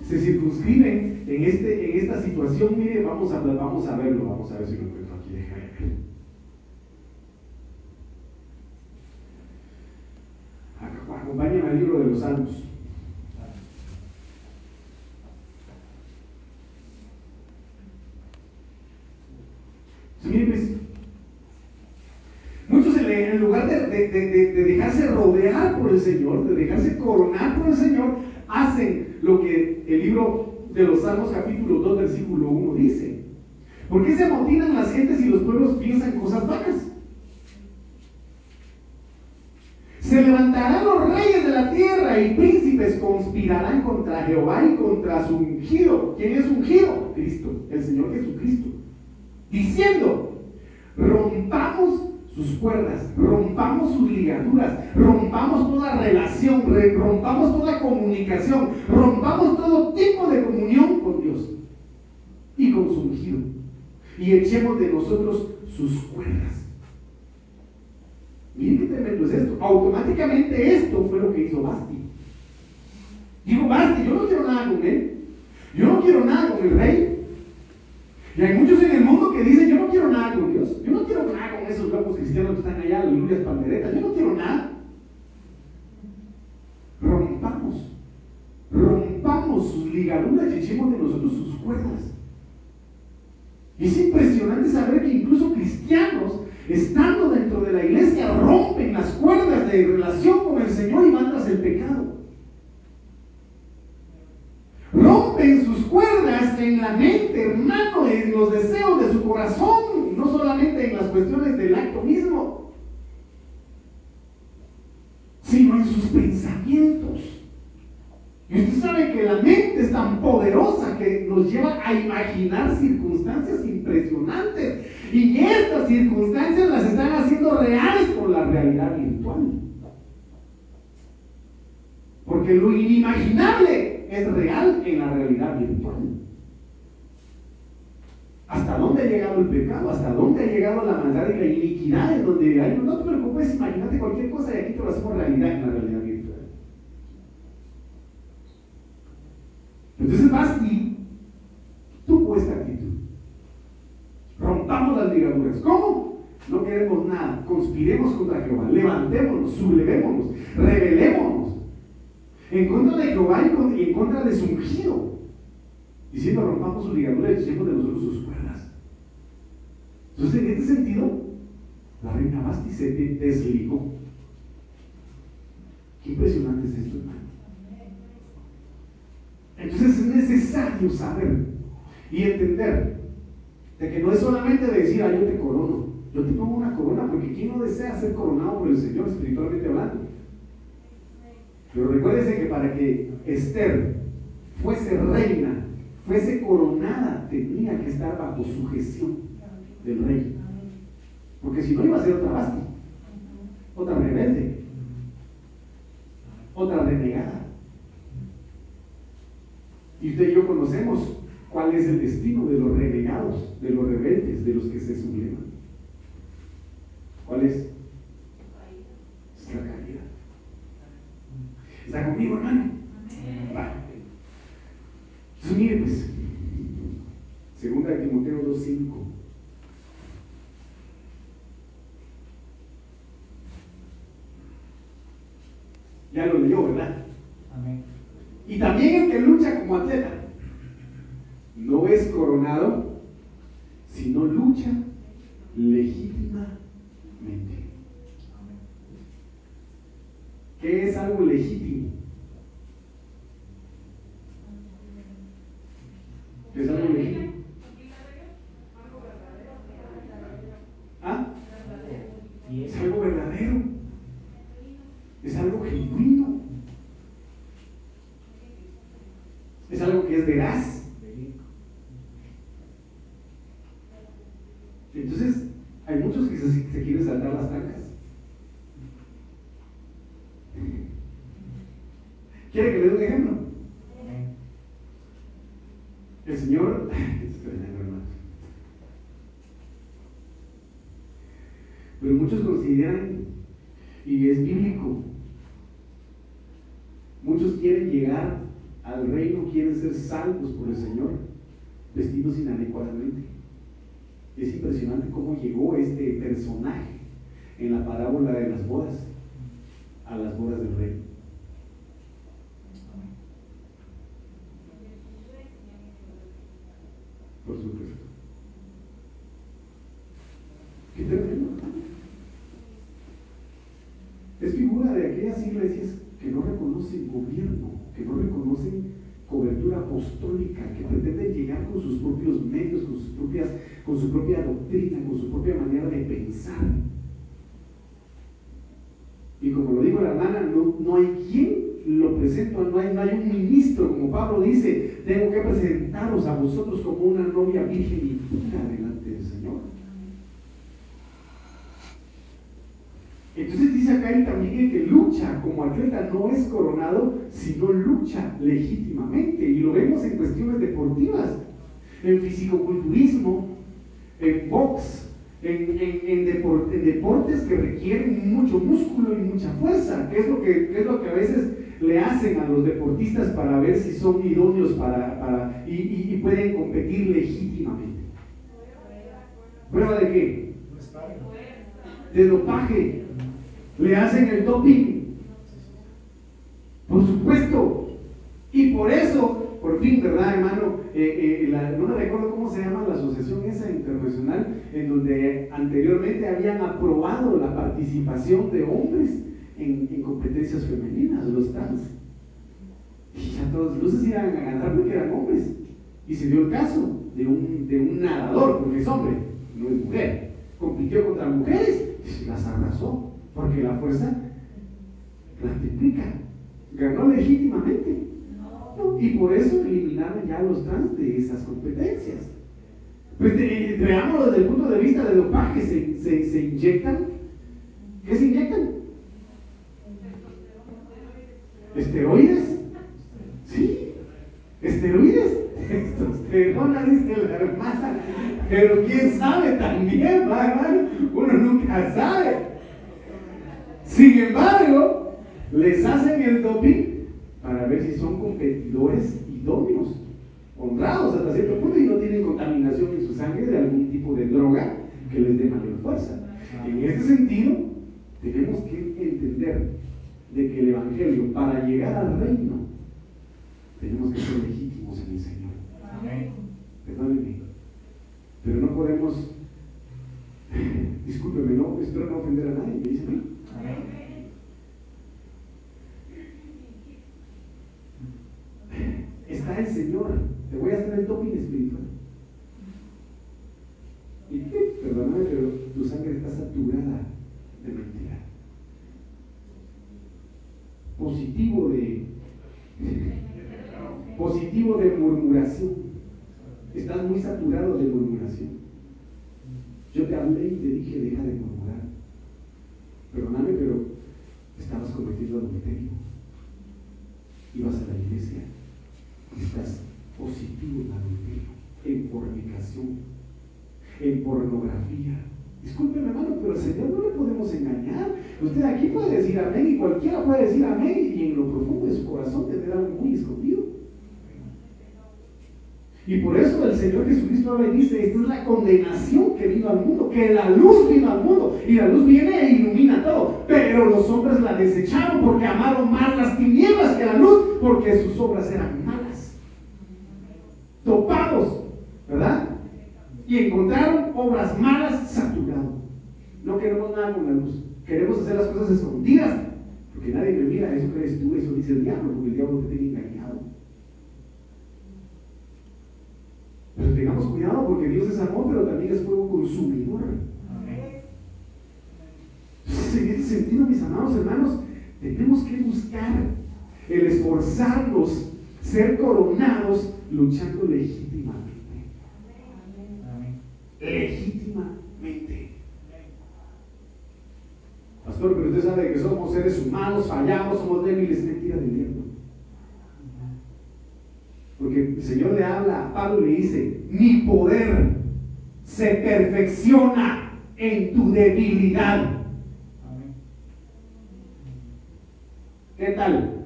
se circunscriben en, este, en esta situación. Mire, vamos a, vamos a verlo, vamos a ver si lo encuentro aquí. Acompáñame al libro de los Salmos. Pues, muchos en lugar de, de, dejarse rodear por el Señor, de dejarse coronar por el Señor, hacen lo que el libro de los Salmos capítulo 2 versículo 1 dice. ¿Por qué se amotinan las gentes y los pueblos piensan cosas vanas? Se levantarán los reyes de la tierra y príncipes conspirarán contra Jehová y contra su ungido. ¿Quién es ungido? Cristo, el Señor Jesucristo. Diciendo, rompamos sus cuerdas, rompamos sus ligaduras, rompamos toda relación, rompamos toda comunicación, rompamos todo tipo de comunión con Dios y con su ungido. Y echemos de nosotros sus cuerdas. Miren qué tremendo es esto. Automáticamente esto fue lo que hizo Basti. Digo, Basti, yo no quiero nada con él. Yo no quiero nada con el rey. Y hay muchos en el mundo que dicen, yo no quiero nada con Dios. Yo no quiero nada con esos locos cristianos que están allá, aleluyas, panderetas. Yo no quiero nada. Rompamos. Rompamos sus ligaduras y echemos de nosotros sus cuerdas. Es impresionante saber que incluso cristianos, estando dentro de la iglesia, rompen las cuerdas de relación con el Señor y van tras el pecado. Rompen sus cuerdas en la mente, hermano, en los deseos de su corazón, no solamente en las cuestiones del acto mismo, sino en sus pensamientos. Y usted sabe que la mente es tan poderosa que nos lleva a imaginar circunstancias impresionantes. Y estas circunstancias las están haciendo reales por la realidad virtual. Porque lo inimaginable es real en la realidad virtual. ¿Hasta dónde ha llegado el pecado? ¿Hasta dónde ha llegado la maldad y la iniquidad? En donde hay, no te preocupes, imagínate cualquier cosa y aquí te lo hacemos realidad en la realidad virtual. Entonces, Basti tuvo esta actitud. Rompamos las ligaduras. ¿Cómo? No queremos nada. Conspiremos contra Jehová. Levantémonos, sublevémonos, rebelémonos en contra de Jehová y en contra de su ungido. Diciendo, rompamos su ligadura y echemos de nosotros sus cuerdas. Entonces, en este sentido, la reina Basti se desligó. Qué impresionante es esto, hermano. Entonces es necesario saber y entender de que no es solamente decir, ah, yo te corono, yo te pongo una corona, porque ¿quién no desea ser coronado por el Señor espiritualmente hablando? Pero recuérdense que para que Esther fuese reina, fuese coronada, tenía que estar bajo sujeción del rey. Porque si no iba a ser otra Basti, otra rebelde, otra renegada. Y usted y yo conocemos cuál es el destino de los renegados, de los rebeldes, de los que se sublevan. ¿Cuál es? Es la caída. ¿Está conmigo, hermano? Vale. Entonces, mire, pues, segunda de Timoteo 2.5. Ya lo leyó, ¿verdad? Amén. Y también el no es coronado, sino lucha legítimamente. ¿Qué es algo legítimo? ¿Qué es algo legítimo? ¿Ah? Es algo verdadero. Es algo genuino. Es algo que es veraz. Entonces, hay muchos que se, se quieren saltar las trancas. ¿Quiere que le dé un ejemplo? El Señor, pero muchos consideran, y es bíblico, muchos quieren llegar al reino, quieren ser salvos por el Señor, vestidos inadecuadamente. Es impresionante cómo llegó este personaje en la parábola de las bodas a las bodas del rey. Por supuesto. Qué tremendo. Es figura de aquellas iglesias que no reconocen gobierno, que no reconocen cobertura que pretenden llegar con sus propios medios, con, sus propias, con su propia doctrina, con su propia manera de pensar. Y como lo dijo la hermana, no, no hay quien lo presente, no hay, no hay un ministro, como Pablo dice, tengo que presentaros a vosotros como una novia virgen y pura delante del Señor. Entonces dice acá y también que lucha como atleta no es coronado, sino lucha legítimamente. Y lo vemos en cuestiones deportivas, en fisicoculturismo, en box, en, en, deportes que requieren mucho músculo y mucha fuerza, que es lo que, es lo que a veces le hacen a los deportistas para ver si son idóneos para, para y, y, pueden competir legítimamente. ¿Prueba de qué? De dopaje. Le hacen el doping. Por supuesto. Y por eso, por fin, ¿verdad, hermano? Eh, eh, no me recuerdo cómo se llama la asociación esa internacional, en donde anteriormente habían aprobado la participación de hombres en, competencias femeninas, los trans. Y ya todos los luces iban a ganar porque eran hombres. Y se dio el caso de un, de un nadador, porque es hombre, no es mujer. Compitió contra mujeres y las arrasó, porque la fuerza la triplica. Ganó legítimamente. Y por eso eliminaron ya a los trans de esas competencias. Pues veámoslo desde el punto de vista de dopaje, se, se, se inyectan. ¿Qué se inyectan? ¿Esteroides? Sí, esteroides. Testosterona, dice la hermana. Pero quién sabe también, hermano. Uno nunca sabe. Sin embargo, les hacen el doping para ver si son competidores idóneos, honrados hasta cierto punto y no tienen contaminación en su sangre de algún tipo de droga que les dé mayor fuerza. En este sentido, tenemos que entender de que el Evangelio, para llegar al reino, tenemos que ser legítimos en el Señor. Perdónenme. Pero no podemos, discúlpeme, no, espero no ofender a nadie, me dice Está el Señor. Te voy a hacer el topping espiritual. Y perdóname, pero tu sangre está saturada de mentira positivo de positivo de murmuración. Estás muy saturado de murmuración. Yo te hablé y te dije, deja de murmurar. Perdóname, pero estabas cometiendo adulterio. Ibas a la iglesia y estás positivo en adulterio, en fornicación, en pornografía Disculpen hermano, pero al Señor no le podemos engañar. Usted aquí puede decir amén y cualquiera puede decir amén y en lo profundo de su corazón tendrá algo muy escondido. Y por eso el Señor Jesucristo y dice, esta es la condenación que vino al mundo, que la luz vino al mundo y la luz viene e ilumina todo. Pero los hombres la desecharon porque amaron más las tinieblas que la luz, porque sus obras eran malas. Topados, ¿verdad? y encontraron obras malas saturado. No queremos nada con la luz. Queremos hacer las cosas escondidas. Porque nadie me mira, eso crees tú, eso dice el diablo, porque el diablo te tiene engañado. Pero tengamos cuidado porque Dios es amor, pero también es fuego consumidor. Entonces, en este sentido, mis amados hermanos, tenemos que buscar el esforzarnos, ser coronados, luchando legítimamente legítimamente. Pastor, pero usted sabe que somos seres humanos, fallamos, somos débiles, mentira del diablo. El Señor le habla a Pablo y le dice, mi poder se perfecciona en tu debilidad. ¿Qué tal?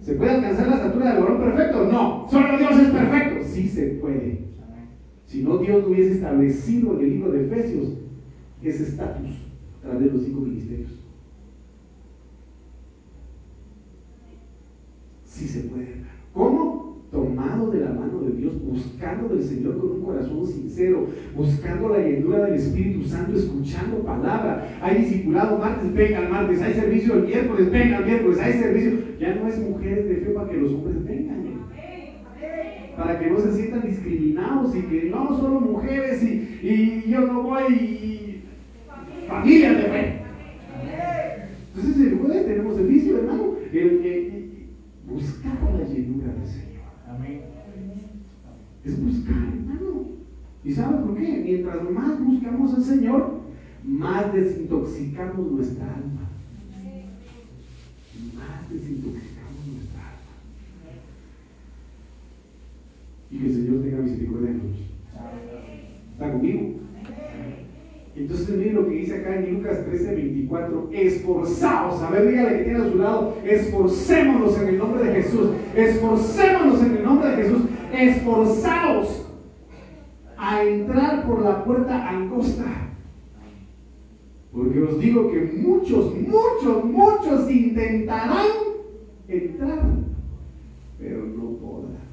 ¿Se puede alcanzar la estatura del varón perfecto? No. ¿Solo Dios es perfecto? Sí se puede. Si no, Dios no hubiese establecido en el libro de Efesios ese estatus a través de los cinco ministerios. Sí se puede. ¿Cómo? tomado de la mano de Buscando del Señor con un corazón sincero, buscando la llenura del Espíritu Santo, escuchando palabra. Hay discipulado martes, venga el martes, hay servicio el miércoles, venga el miércoles, hay servicio. Ya no es mujeres de fe para que los hombres vengan. Para que no se sientan discriminados y que no solo mujeres y, yo no voy y familias de fe. Entonces el jueves tenemos servicio, hermano, el, buscar la llenura del Señor. Es buscar, hermano. ¿Y sabe por qué? Mientras más buscamos al Señor, más desintoxicamos nuestra alma. Más desintoxicamos nuestra alma. Y que el Señor tenga misericordia de nosotros. ¿Está conmigo? Entonces miren lo que dice acá en Lucas 13, 24. Esforzaos. A ver, dígale que tiene a su lado. Esforcémonos en el nombre de Jesús. Esforcémonos en el nombre de Jesús. Esforzaos a entrar por la puerta angosta. Porque os digo que muchos, muchos, muchos intentarán entrar, pero no podrán.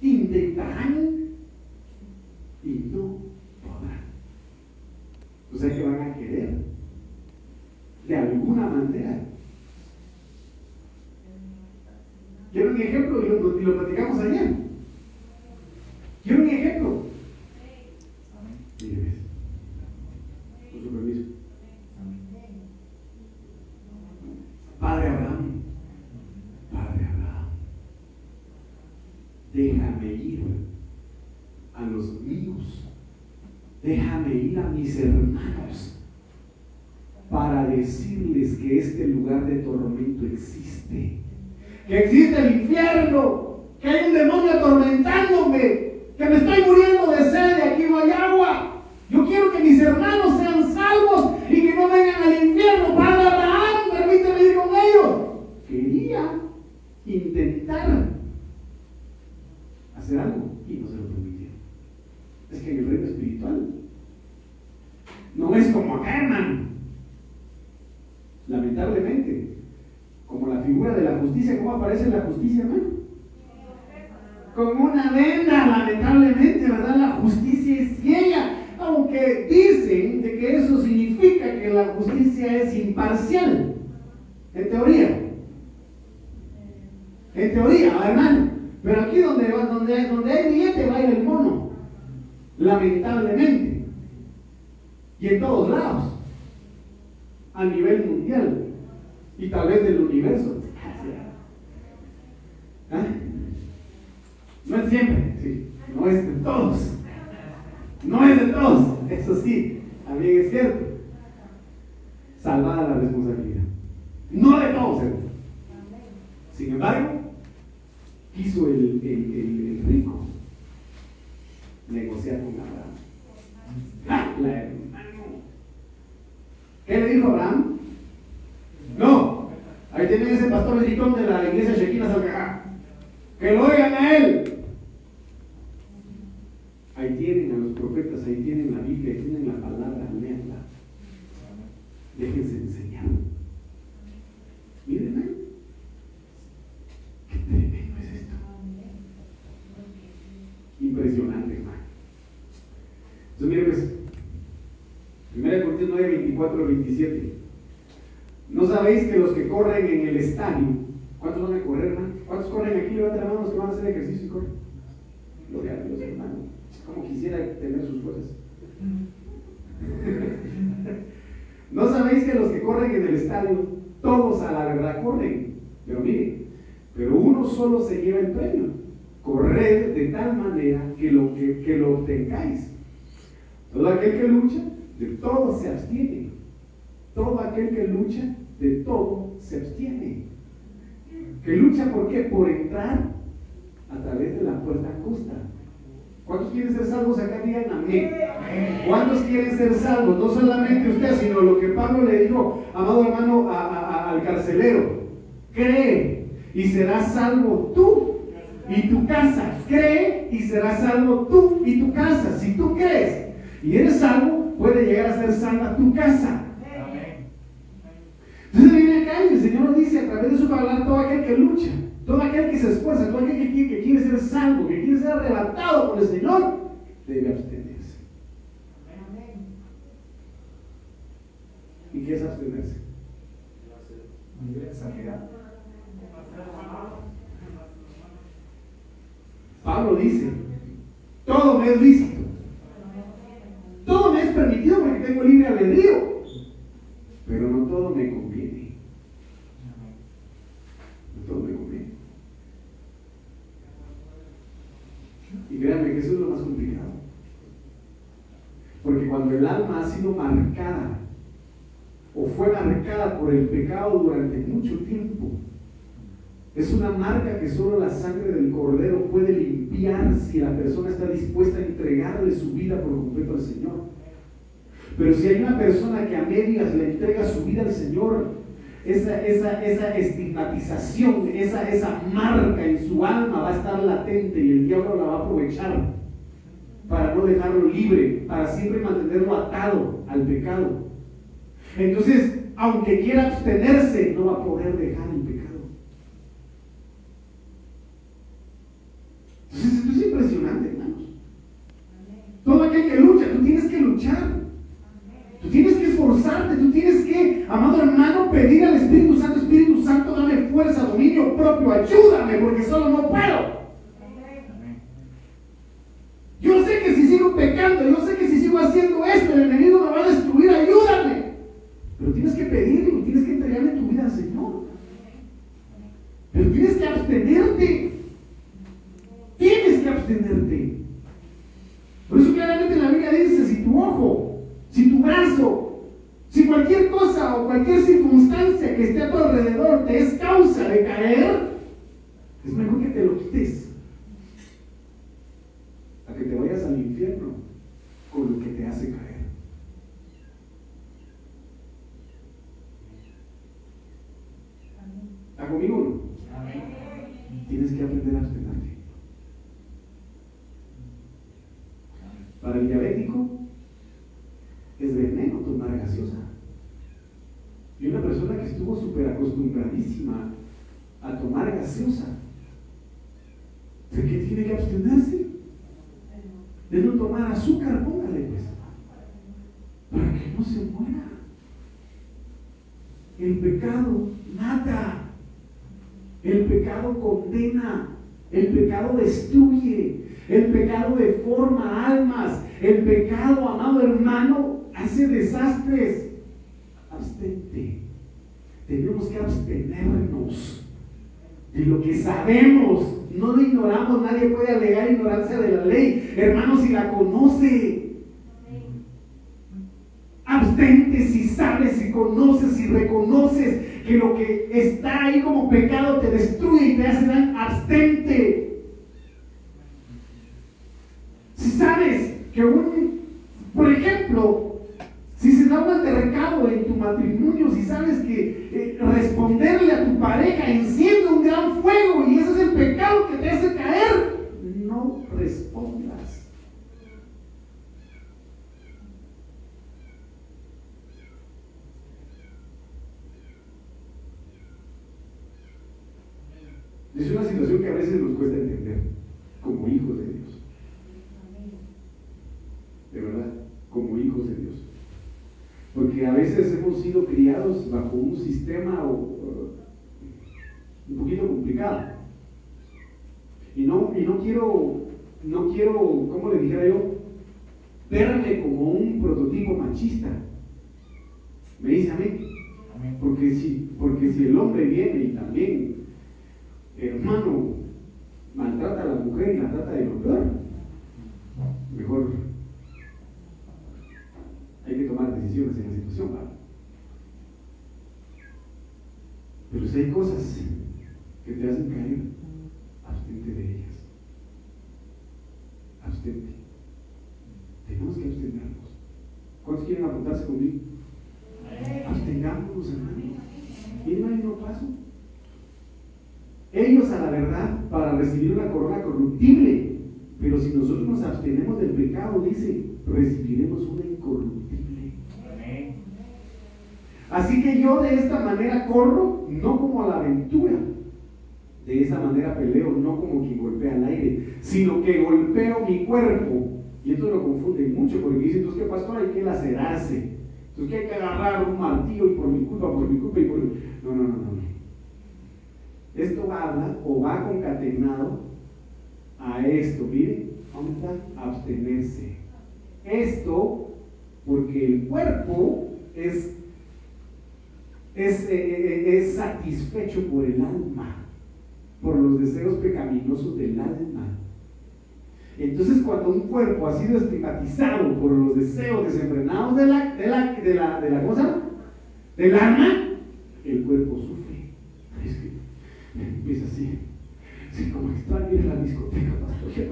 Intentarán y no podrán. O sea que van a querer, de alguna manera. Quiero un ejemplo y lo, y lo platicamos ayer. Quiero un ejemplo. Mire, con su permiso. Padre Abraham, Padre Abraham, déjame ir a los míos. Déjame a mis hermanos para decirles que este lugar de tormento existe. Que existe el infierno, que hay un demonio atormentándome, que me estoy muriendo de sed y aquí no hay agua. Yo quiero que mis hermanos sean salvos y que no vengan al infierno. Padre Abraham, permíteme ir con ellos. Quería intentar hacer algo y no se lo es que en el reino espiritual es como acá, hermano. Lamentablemente, como la figura de la justicia, ¿cómo aparece la justicia, hermano? Como una venda, lamentablemente, ¿verdad? La justicia es ciega, aunque dicen de que eso significa que la justicia es imparcial, en teoría. En teoría, hermano. Pero aquí donde, donde, donde hay billete va a ir el mono lamentablemente, y en todos lados, a nivel mundial y tal vez del universo. ¿Ah? No es siempre, no es de todos, no es de todos, eso sí, también es cierto. Salvada la responsabilidad, no de todos. Sin embargo, quiso el, rico negociar con Abraham. ¡Ah, ¿Qué le dijo Abraham? No, ahí tienen ese pastor medicón de la iglesia Shekinah Salcajá. Que lo oigan a él. Ahí tienen a los profetas, ahí tienen la Biblia, ahí tienen la palabra, leanla. Déjense enseñar. Miren, ¿eh? Qué tremendo es esto. Impresionante, hermano. Entonces, mire pues, 1 Corintios 9, 24, 27. ¿No sabéis que los que corren en el estadio, ¿cuántos van a correr, hermano? ¿Cuántos corren aquí? Levanten la mano los que van a hacer ejercicio y corren. Gloria a Dios, hermano. Como quisiera tener sus fuerzas. ¿No sabéis que los que corren en el estadio, todos a la verdad corren? Pero miren, pero uno solo se lleva el premio. Corred de tal manera que lo, que, que lo obtengáis. Todo aquel que lucha, de todo se abstiene. Todo aquel que lucha, de todo se abstiene. ¿Que lucha por qué? Por entrar a través de la puerta angosta. ¿Cuántos quieren ser salvos acá? Digan amén. ¿Cuántos quieren ser salvos? No solamente usted, sino lo que Pablo le dijo, amado hermano, al carcelero. Cree y serás salvo tú y tu casa. Cree y serás salvo tú y tu casa. Si tú crees y eres salvo, puede llegar a ser salva tu casa. Entonces viene acá y el Señor nos dice a través de su palabra todo aquel que lucha todo aquel que se esfuerza, todo aquel que quiere, ser salvo, que quiere ser arrebatado por el Señor, debe abstenerse. ¿Y qué es abstenerse? Pablo dice, todo me es lícito. Todo me es permitido porque tengo libre albedrío. Pero no todo me conviene. No todo me conviene. Y créanme que eso es lo más complicado. Porque cuando el alma ha sido marcada o fue marcada por el pecado durante mucho tiempo, es una marca que solo la sangre del cordero puede limpiar si la persona está dispuesta a entregarle su vida por completo al Señor. Pero si hay una persona que a medias le entrega su vida al Señor, esa, esa, esa estigmatización, esa, esa marca en su alma va a estar latente y el diablo la va a aprovechar para no dejarlo libre, para siempre mantenerlo atado al pecado. Entonces, aunque quiera abstenerse, no va a poder dejar el pecado. Entonces, esto es impresionante, hermanos. Todo aquel que lucha, tú tienes que luchar. Tú tienes que esforzarte, tú tienes que, amado hermano, pedir al Espíritu Santo, Espíritu Santo, dame fuerza, dominio propio, ayúdame, porque solo no puedo. Yo sé que si sigo pecando, yo sé que si sigo haciendo esto, el enemigo me va a destruir, ayúdame. Pero tienes que pedirlo, tienes que entregarle tu vida al Señor. Pero tienes que abstenerte. Tienes que abstenerte. Por eso claramente la Biblia dice, si tu ojo si tu brazo, si cualquier cosa o cualquier circunstancia que esté a tu alrededor te es causa de caer, es mejor que te lo quites. A que te vayas al infierno con lo que te hace caer. ¿Está conmigo? Tienes que aprender a abstenerte. Para el diabético, es veneno tomar gaseosa. Y una persona que estuvo súper a tomar gaseosa, ¿de qué tiene que abstenerse? De no tomar azúcar, póngale pues, para que no se muera. El pecado mata, el pecado condena, el pecado destruye, el pecado deforma almas, el pecado, amado hermano, hace desastres. Abstente. Tenemos que abstenernos de lo que sabemos. No lo ignoramos, nadie puede alegar ignorancia de la ley. Hermanos, si la conoce. Abstente si sabes, si conoces, si reconoces que lo que está ahí como pecado te destruye y te hace daño. Abstente. Si sabes que un, por ejemplo, si se da un altercado en tu matrimonio, si sabes que eh, responderle a tu pareja enciende un gran fuego y ese es el pecado que te hace caer, no respondas. Es una situación que a veces nos cuesta entender como hijos de Dios. De verdad, como hijos de Dios. Porque a veces hemos sido criados bajo un sistema un poquito complicado. Y no, y no quiero, no quiero, ¿cómo le dijera yo? Verme como un prototipo machista. Me dice a mí. Porque si, porque si el hombre viene y también, hermano, maltrata a la mujer y la trata de lo peor, mejor hay que tomar decisiones en la situación, Pero si hay cosas que te hacen caer, abstente de ellas. abstente. Tenemos que abstenernos. ¿Cuántos quieren apuntarse conmigo? Abstengámonos, hermano. Miren, hay no paso. Ellos a la verdad para recibir una corona corruptible, pero si nosotros nos abstenemos del pecado, dice, recibiremos una incorruptible. Así que yo de esta manera corro, no como a la aventura. De esa manera peleo, no como quien golpea al aire, sino que golpeo mi cuerpo. Y esto lo confunde mucho porque dicen, entonces, ¿qué pastor? Hay que lacerarse. Entonces, que hay que agarrar un martillo y por mi culpa, por mi culpa y por mi... No, no, no, no. Esto habla o va concatenado a esto. Miren, ¿dónde está? Abstenerse. Esto porque el cuerpo es es, eh, eh, es satisfecho por el alma, por los deseos pecaminosos del alma. Entonces, cuando un cuerpo ha sido estigmatizado por los deseos desenfrenados de la, de la, de la, de la cosa, del alma, el cuerpo sufre. Empieza así. Sí, como extraño ir a la discoteca, pastor.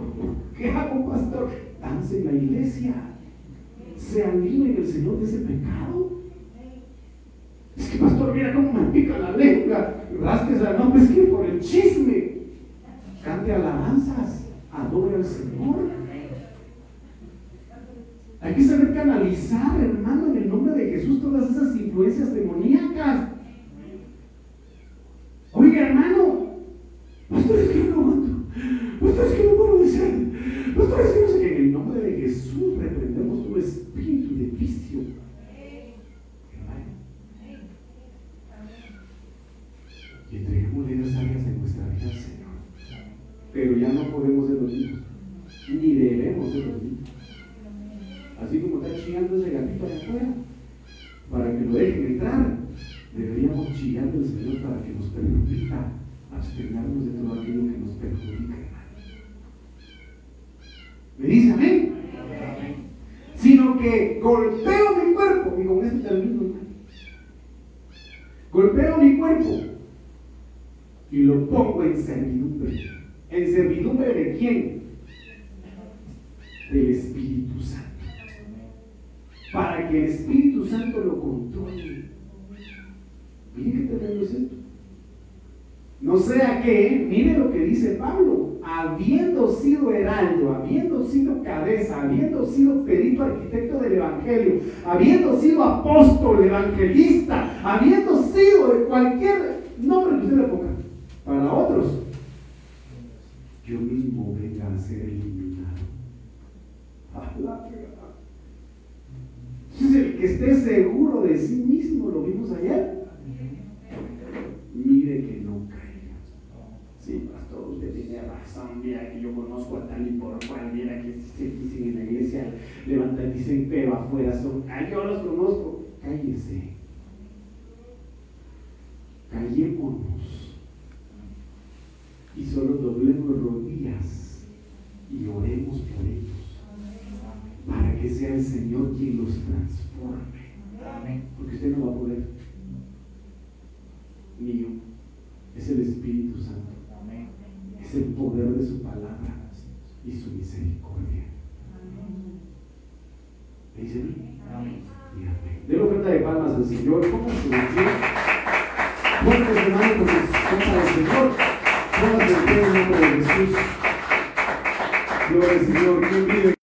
¿Qué hago, pastor? Dance en la iglesia. Sea libre el Señor de ese pecado. Es que, pastor, mira cómo me pica la lengua. Rasques la no, es que por el chisme. Cante alabanzas. Adore al Señor. Hay que saber canalizar, hermano, en el nombre de Jesús, todas esas influencias demoníacas. Oiga, hermano, pastor, es que no aguanto. Pastor, es que no puedo decir. Pastor, es que no sé que en el nombre de Jesús reprendemos tu espíritu de vicio y entreguemos esas áreas de nuestra vida Señor. Pero ya no podemos ser los mismos, ni debemos ser los mismos. Así como está chillando ese gatito allá afuera, para que lo dejen entrar, deberíamos chillar al Señor para que nos permita abstenernos de todo aquello que nos perjudica, ¿Me dice amén? Sino que golpeo mi cuerpo, y con este término, Golpeo mi cuerpo y lo pongo en servidumbre. ¿En servidumbre de quién? Del Espíritu Santo. Para que el Espíritu Santo lo controle. Miren qué tremendo es esto. No sea que, mire lo que dice Pablo, habiendo sido heraldo, habiendo sido cabeza, habiendo sido perito arquitecto del Evangelio, habiendo sido apóstol, evangelista, habiendo sido de cualquier nombre que usted le ponga, para otros, yo mismo venga a ser eliminado. Entonces, el que esté seguro de sí mismo, lo vimos ayer, mire que no caiga. Sí, pastor, usted tiene razón, mira que yo conozco a tal y por cual, mira que se dicen en la iglesia, levantan, dicen, pero afuera son, ah, yo los conozco, cállese. Callémonos y solo doblemos rodillas y oremos por ellos para que sea el Señor quien los transforme. Porque usted no va a poder. Mío, es el Espíritu Santo. Es el poder de su palabra y su misericordia. ¿Me dice Amén. De oferta de palmas al Señor. ¿Cómo se Fuertes hermanos porque son para el Señor. Póngase en nombre de Jesús. Gloria al Señor.